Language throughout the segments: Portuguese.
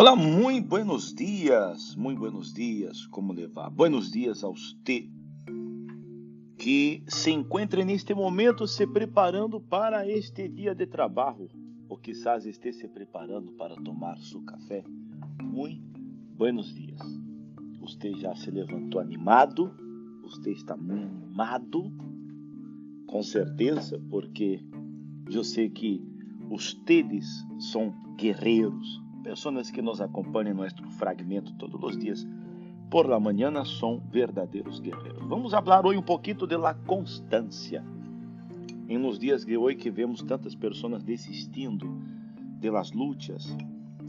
Olá, muito buenos dias, muito buenos dias, como levar? Buenos dias a você que se encontra neste momento se preparando para este dia de trabalho, ou quizás esteja se preparando para tomar seu café. Muito buenos dias. Você já se levantou animado? Você está muito animado? Com certeza, porque eu sei que vocês são guerreiros Pessoas que nos acompanham em nosso fragmento todos os dias por la mañana são verdadeiros guerreiros. Vamos falar hoje um pouquinho de la constância. Em nos dias de hoje que vemos tantas pessoas desistindo de las lutas,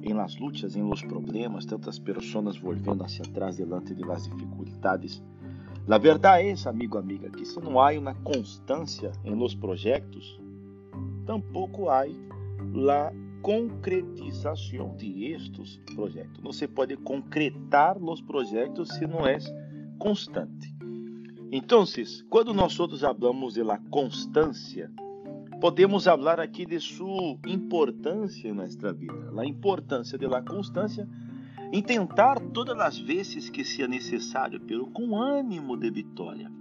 em las lutas, em los problemas, tantas pessoas voltando hacia atrás delante de las dificuldades. La verdade essa, amigo, amiga, que se não há uma constância em los projetos, tampouco há la concretização de estes projetos. Você pode concretar os projetos se não é constante. Então, quando nós outros falamos de la constância, podemos falar aqui de sua importância em nossa vida. A importância de la constância em tentar todas as vezes que seja necessário, pero com ânimo de vitória,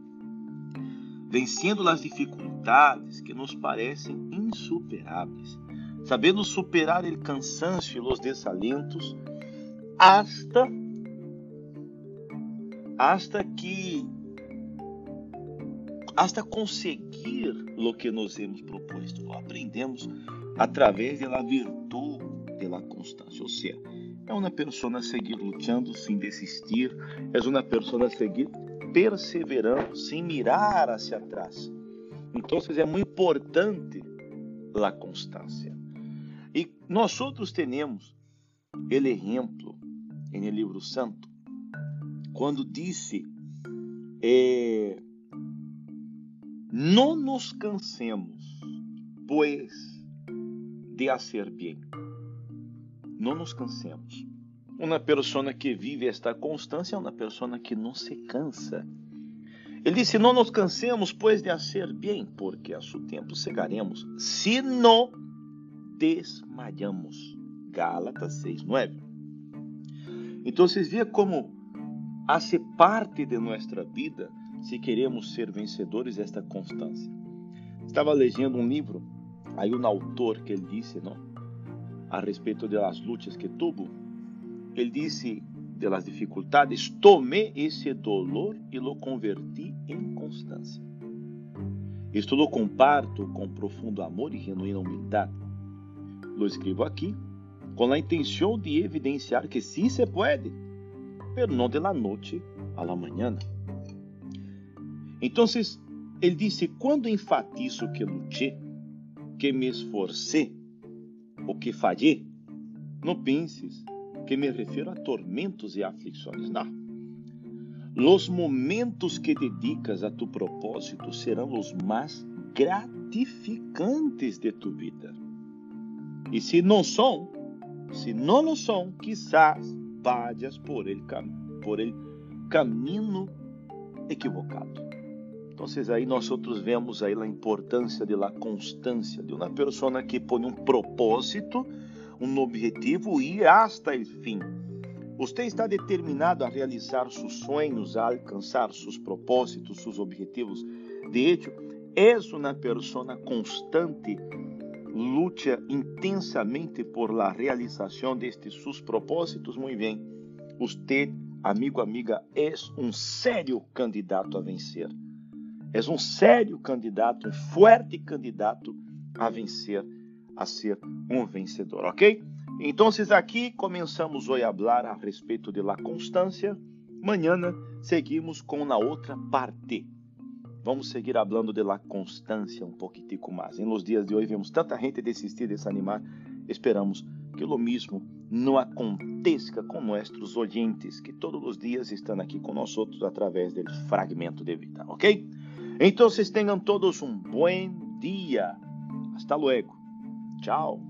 vencendo as dificuldades que nos parecem insuperáveis sabendo superar o cansancio e os desalentos, hasta hasta que hasta conseguir lo que nos hemos proposto. Lo aprendemos através da virtude da constância. Ou seja, é uma pessoa seguir lutando sem desistir, é uma pessoa seguir perseverando sem mirar hacia atrás. Então, é muito importante a constância. E nós outros temos ele exemplo no livro santo quando disse é, não nos cansemos pois de fazer bem não nos cansemos uma pessoa que vive esta constância é uma pessoa que não se cansa ele disse não nos cansemos pois de fazer bem porque a seu tempo chegaremos se não desmayamos. Gálatas 6, 9. Então, vocês veem como hace parte de nossa vida se queremos ser vencedores desta constância. Estava lendo um livro, aí um autor que ele disse, não, a respeito das lutas que tuvo, ele disse de las dificuldades, tomei esse dolor e lo converti em constância. Isto lo comparto com profundo amor e genuína humildade lo escribo aqui com a intenção de evidenciar que sim se pode, pero não de la noche a la mañana. Então, ele disse: quando enfatizo que lutei, que me esforcei, ou que falhei, não penses que me refiro a tormentos e aflições, não. Los momentos que dedicas a tu propósito serão os mais gratificantes de tu vida. E se não são, se não lo são, quizás vayas por el, por el caminho equivocado. Então, aí nós outros vemos aí a importância da constância de uma pessoa que põe um propósito, um objetivo e hasta o fim. Você está determinado a realizar seus sonhos, a alcançar seus propósitos, seus objetivos. De hecho, és uma pessoa constante luta intensamente por la realização destes seus propósitos, muito bem. Você, amigo, amiga, é um sério candidato a vencer. É um sério candidato, um forte candidato a vencer, a ser um vencedor, ok? Então, aqui começamos hoje a falar a respeito de la constância. Amanhã seguimos com a outra parte. Vamos seguir falando de la constância um pouquitico mais. Em los dias de hoje vemos tanta gente desistir, desanimar. Esperamos que o mesmo não aconteça com nossos oyentes, que todos os dias estão aqui conosco através do fragmento de vida, ok? Então, tenham todos um bom dia. Hasta luego. Tchau.